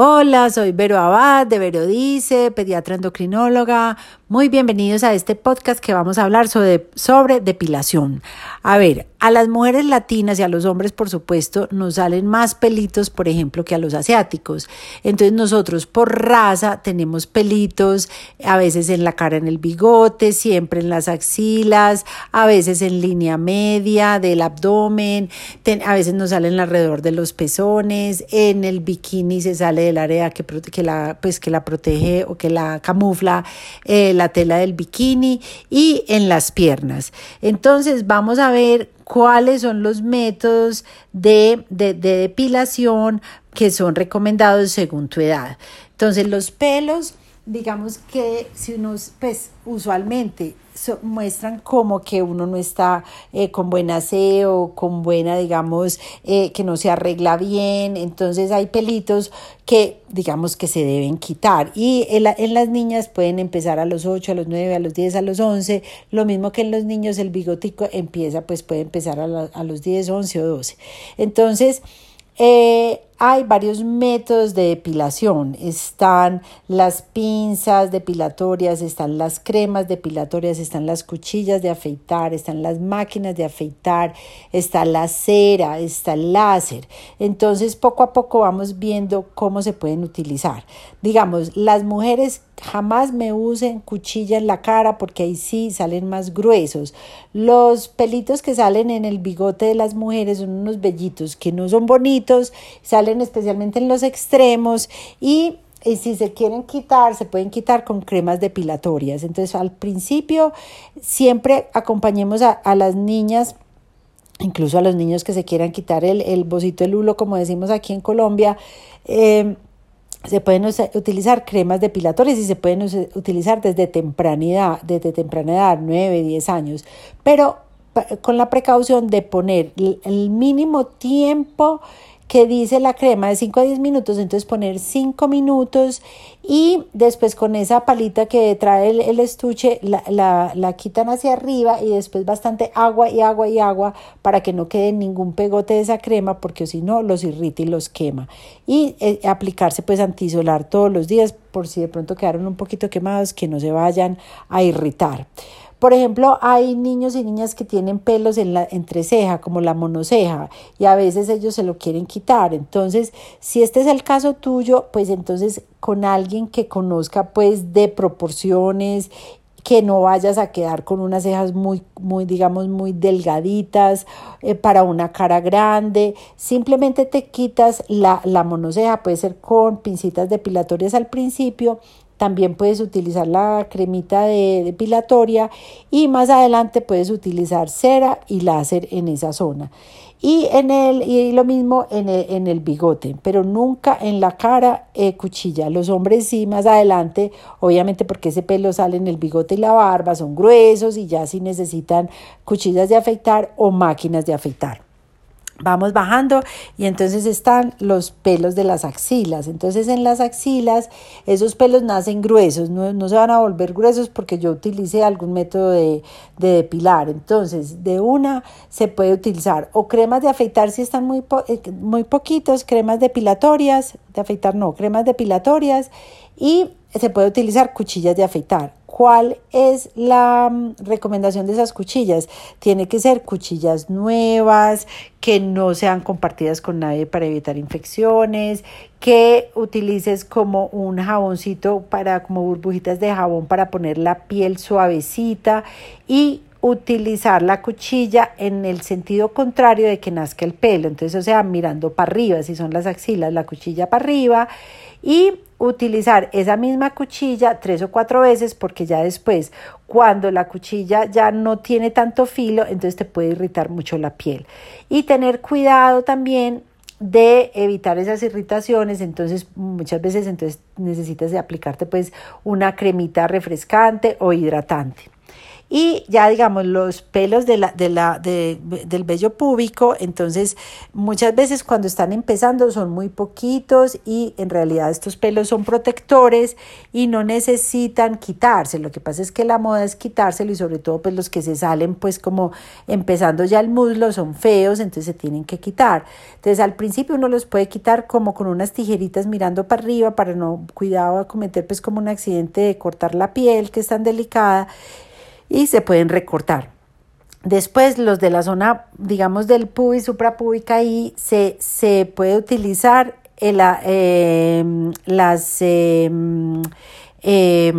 Hola, soy Vero Abad de Vero Dice, pediatra endocrinóloga. Muy bienvenidos a este podcast que vamos a hablar sobre, sobre depilación. A ver, a las mujeres latinas y a los hombres, por supuesto, nos salen más pelitos, por ejemplo, que a los asiáticos. Entonces nosotros por raza tenemos pelitos, a veces en la cara, en el bigote, siempre en las axilas, a veces en línea media del abdomen, a veces nos salen alrededor de los pezones, en el bikini se sale del área que, que, la, pues, que la protege o que la camufla eh, la tela del bikini y en las piernas. Entonces vamos a ver cuáles son los métodos de, de, depilación que son recomendados según tu edad. Entonces los pelos, digamos que si uno, pues usualmente muestran como que uno no está eh, con buen aseo, con buena, digamos, eh, que no se arregla bien. Entonces hay pelitos que, digamos, que se deben quitar. Y en, las niñas pueden empezar a los 8, a los 9, a los 10, a los 11. Lo mismo que en los niños el bigotico empieza, pues puede empezar a, a los 10, 11 o 12. Entonces, eh, hay varios métodos de depilación. Están las pinzas depilatorias, están las cremas depilatorias, están las cuchillas de afeitar, están las máquinas de afeitar, está la cera, está el láser. Entonces, poco a poco vamos viendo cómo se pueden utilizar. Digamos, las mujeres jamás me usen cuchilla en la cara porque ahí sí salen más gruesos. Los pelitos que salen en el bigote de las mujeres son unos vellitos que no son bonitos, salen especialmente en los extremos y si se quieren quitar, se pueden quitar con cremas depilatorias. Entonces, al principio, siempre acompañemos a, las niñas, incluso a los niños que se quieran quitar el, el bocito del hulo, como decimos aquí en Colombia. Eh, se pueden utilizar cremas depilatorias y se pueden utilizar desde temprana desde temprana edad, 9, 10 años, pero con la precaución de poner el mínimo tiempo que dice la crema de 5 a 10 minutos, entonces poner 5 minutos y después con esa palita que trae el, estuche la, la, la, quitan hacia arriba y después bastante agua y agua y agua para que no quede ningún pegote de esa crema porque si no los irrita y los quema. Y eh, aplicarse pues antisolar todos los días por si de pronto quedaron un poquito quemados que no se vayan a irritar. Por ejemplo, hay niños y niñas que tienen pelos en la entreceja, como la monoceja, y a veces ellos se lo quieren quitar. Entonces, si este es el caso tuyo, pues entonces con alguien que conozca pues de proporciones que no vayas a quedar con unas cejas muy, muy, digamos, muy delgaditas eh, para una cara grande. Simplemente te quitas la, la monoceja, puede ser con pincitas depilatorias al principio también puedes utilizar la cremita de depilatoria y más adelante puedes utilizar cera y láser en esa zona. Y, en el, y lo mismo en el, en el bigote, pero nunca en la cara eh, cuchilla. Los hombres sí más adelante, obviamente porque ese pelo sale en el bigote y la barba, son gruesos y ya sí necesitan cuchillas de afeitar o máquinas de afeitar. Vamos bajando y entonces están los pelos de las axilas. Entonces en las axilas esos pelos nacen gruesos, no, se van a volver gruesos porque yo utilicé algún método de, de, depilar. Entonces de una se puede utilizar o cremas de afeitar si están muy, eh, muy poquitos, cremas depilatorias, de afeitar no, cremas depilatorias y se puede utilizar cuchillas de afeitar. ¿Cuál es la mm, recomendación de esas cuchillas? Tiene que ser cuchillas nuevas, que no sean compartidas con nadie para evitar infecciones, que utilices como un jaboncito para como burbujitas de jabón para poner la piel suavecita y utilizar la cuchilla en el sentido contrario de que nazca el pelo. Entonces, o sea, mirando para arriba, si son las axilas, la cuchilla para arriba y utilizar esa misma cuchilla tres o cuatro veces porque ya después cuando la cuchilla ya no tiene tanto filo entonces te puede irritar mucho la piel. Y tener cuidado también de evitar esas irritaciones entonces muchas veces entonces necesitas de aplicarte pues una cremita refrescante o hidratante y ya digamos los pelos de la, de la, de, del vello púbico, entonces muchas veces cuando están empezando son muy poquitos y en realidad estos pelos son protectores y no necesitan quitarse. Lo que pasa es que la moda es quitárselo y sobre todo pues los que se salen pues como empezando ya el muslo son feos, entonces se tienen que quitar. Entonces al principio uno los puede quitar como con unas tijeritas mirando para arriba para no cuidado a cometer pues como un accidente de cortar la piel que es tan delicada y se pueden recortar. Después los de la zona, digamos, del pubis suprapúbica ahí se, se puede utilizar el, eh, las, eh, eh,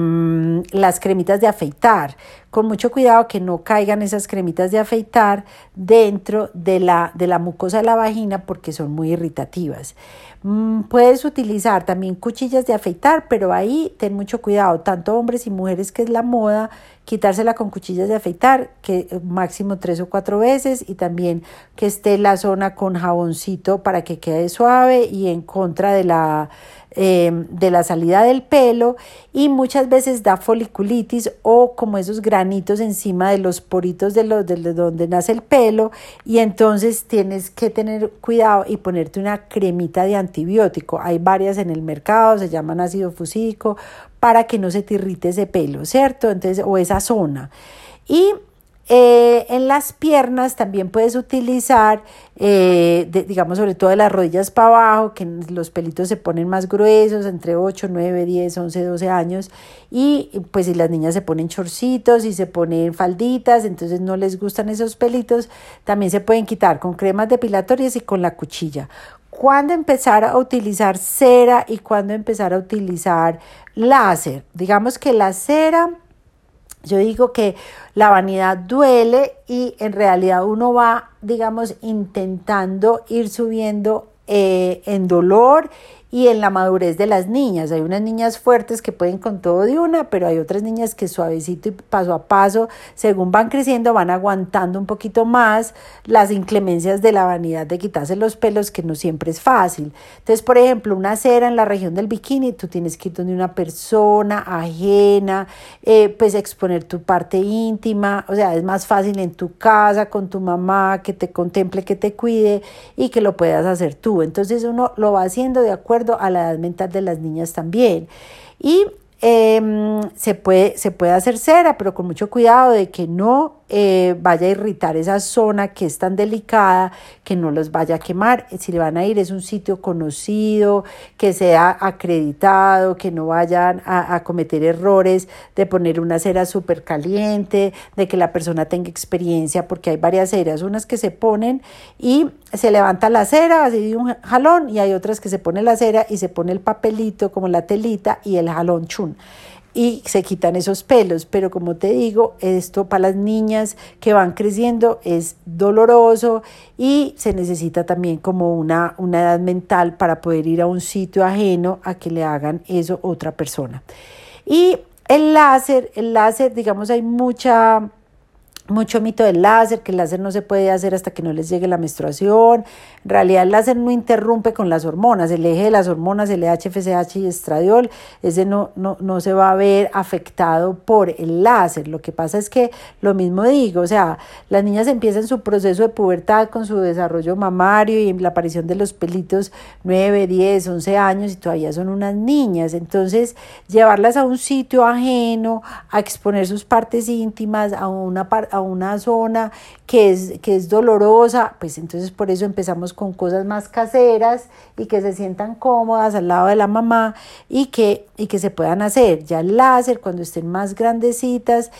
las cremitas de afeitar. Con mucho cuidado que no caigan esas cremitas de afeitar dentro de la, de la mucosa de la vagina porque son muy irritativas. Mm, puedes utilizar también cuchillas de afeitar, pero ahí ten mucho cuidado, tanto hombres y mujeres que es la moda, quitársela con cuchillas de afeitar, que eh, máximo tres o cuatro veces, y también que esté la zona con jaboncito para que quede suave y en contra de la Em, de la salida del pelo y muchas veces da foliculitis o como esos granitos encima de los poritos de, los, de donde nace el pelo y entonces tienes que tener cuidado y ponerte una cremita de antibiótico. Hay varias en el mercado, se llaman ácido fusídico para que no se te irrite ese pelo, ¿cierto? Entonces, o esa zona. Y eh, en las piernas también puedes utilizar, eh, digamos, sobre todo de las rodillas para abajo, que los pelitos se ponen más gruesos, entre 8, 9, 10, 11, 12 años. Y pues si las niñas se ponen chorcitos y se ponen falditas, entonces no les gustan esos pelitos, también se pueden quitar con cremas depilatorias y con la cuchilla. ¿Cuándo empezar a utilizar cera y cuándo empezar a utilizar láser? Digamos que la cera yo digo que la vanidad duele y en realidad uno va, digamos, intentando ir subiendo eh, en dolor y en la madurez de las niñas. Hay unas niñas fuertes que pueden con todo de una, pero hay otras niñas que suavecito y paso a paso, según van creciendo, van aguantando un poquito más las inclemencias de la vanidad de quitarse los pelos, que no siempre es fácil. Entonces, por ejemplo, una cera en la región del bikini, tú tienes que ir donde una persona ajena, eh, pues exponer tu parte íntima, o sea, es más fácil en tu casa, con tu mamá, que te contemple, que te cuide y que lo puedas hacer tú. Entonces uno lo va haciendo de acuerdo a la edad mental de las niñas también. Y em, se, puede, se puede hacer cera, pero con mucho cuidado de que no eh, vaya a irritar esa zona que es tan delicada, que no los vaya a quemar. Si le van a ir es un sitio conocido, que sea acreditado, que no vayan a, cometer errores de poner una cera súper caliente, de que la persona tenga experiencia, porque hay varias ceras, unas que se ponen y se levanta la cera así de un jalón y hay otras que se pone la cera y se pone el papelito como la telita y el jalón chun y se quitan esos pelos. Pero como te digo, esto para las niñas que van creciendo es doloroso y se necesita también como una, una edad mental para poder ir a un sitio ajeno a que le hagan eso otra persona. Y el láser, el láser, digamos, hay mucha mucho mito del láser, que el láser no se puede hacer hasta que no les llegue la menstruación. En realidad el láser no interrumpe con las hormonas, el eje de las hormonas, el HFSH y estradiol, ese no, no, no se va a ver afectado por el láser. Lo que pasa es que lo mismo digo, o sea, las niñas empiezan su proceso de pubertad con su desarrollo mamario y la aparición de los pelitos 9, 10, 11 años y todavía son unas niñas. Entonces, llevarlas a un sitio ajeno, a exponer sus partes íntimas, a una, una zona que es, que es dolorosa, pues entonces por eso empezamos con cosas más caseras y que se sientan cómodas al lado de la mamá y que, y que se puedan hacer. Ya el láser, cuando estén más grandecitas,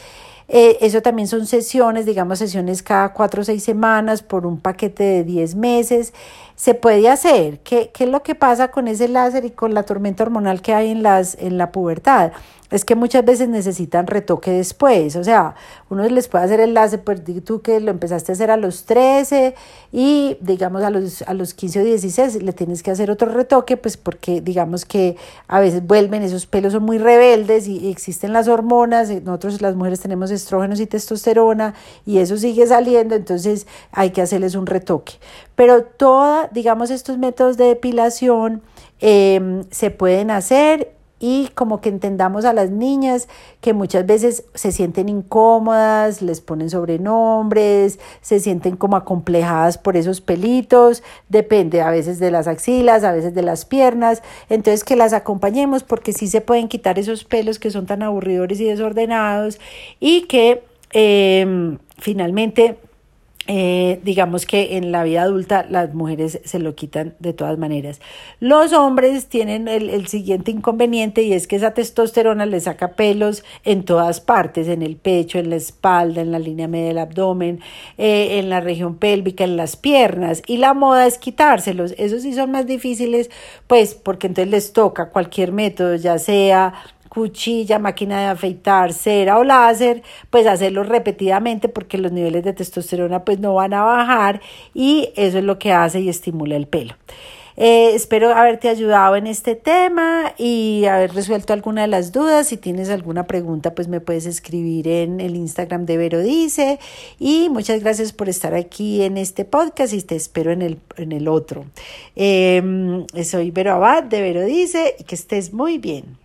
eh, eso también son sesiones, digamos sesiones cada cuatro o seis semanas por un paquete de diez meses. Se puede hacer. ¿Qué, ¿Qué, es lo que pasa con ese láser y con la tormenta hormonal que hay en, las, en la pubertad? es que muchas veces necesitan retoque después, o sea, uno les puede hacer el láser, pues tú que lo empezaste a hacer a los 13 y digamos a los, a los 15 o 16 le tienes que hacer otro retoque, pues porque digamos que a veces vuelven, esos pelos son muy rebeldes y existen las hormonas, nosotros las mujeres tenemos estrógenos y testosterona y eso sigue saliendo, entonces hay que hacerles un retoque. Pero toda, digamos, estos métodos de depilación em, se pueden hacer y como que entendamos a las niñas que muchas veces se sienten incómodas, les ponen sobrenombres, se sienten como acomplejadas por esos pelitos, depende a veces de las axilas, a veces de las piernas, entonces que las acompañemos porque sí se pueden quitar esos pelos que son tan aburridores y desordenados y que eh, finalmente eh, digamos que en la vida adulta las mujeres se lo quitan de todas maneras. Los hombres tienen el, siguiente inconveniente y es que esa testosterona les saca pelos en todas partes, en el pecho, en la espalda, en la línea media del abdomen, eh, en la región pélvica, en las piernas. Y la moda es quitárselos. Esos sí son más difíciles, pues porque entonces les toca cualquier método, ya sea cuchilla, máquina de afeitar, cera o láser, pues hacerlo repetidamente porque los niveles de testosterona pues no van a bajar y eso es lo que hace y estimula el pelo. Eh, espero haberte ayudado en este tema y haber resuelto alguna de las dudas. Si tienes alguna pregunta, pues me puedes escribir en el Instagram de Vero Dice. Y muchas gracias por estar aquí en este podcast y te espero en el, en el otro. Em, soy Vero Abad de Vero Dice y que estés muy bien.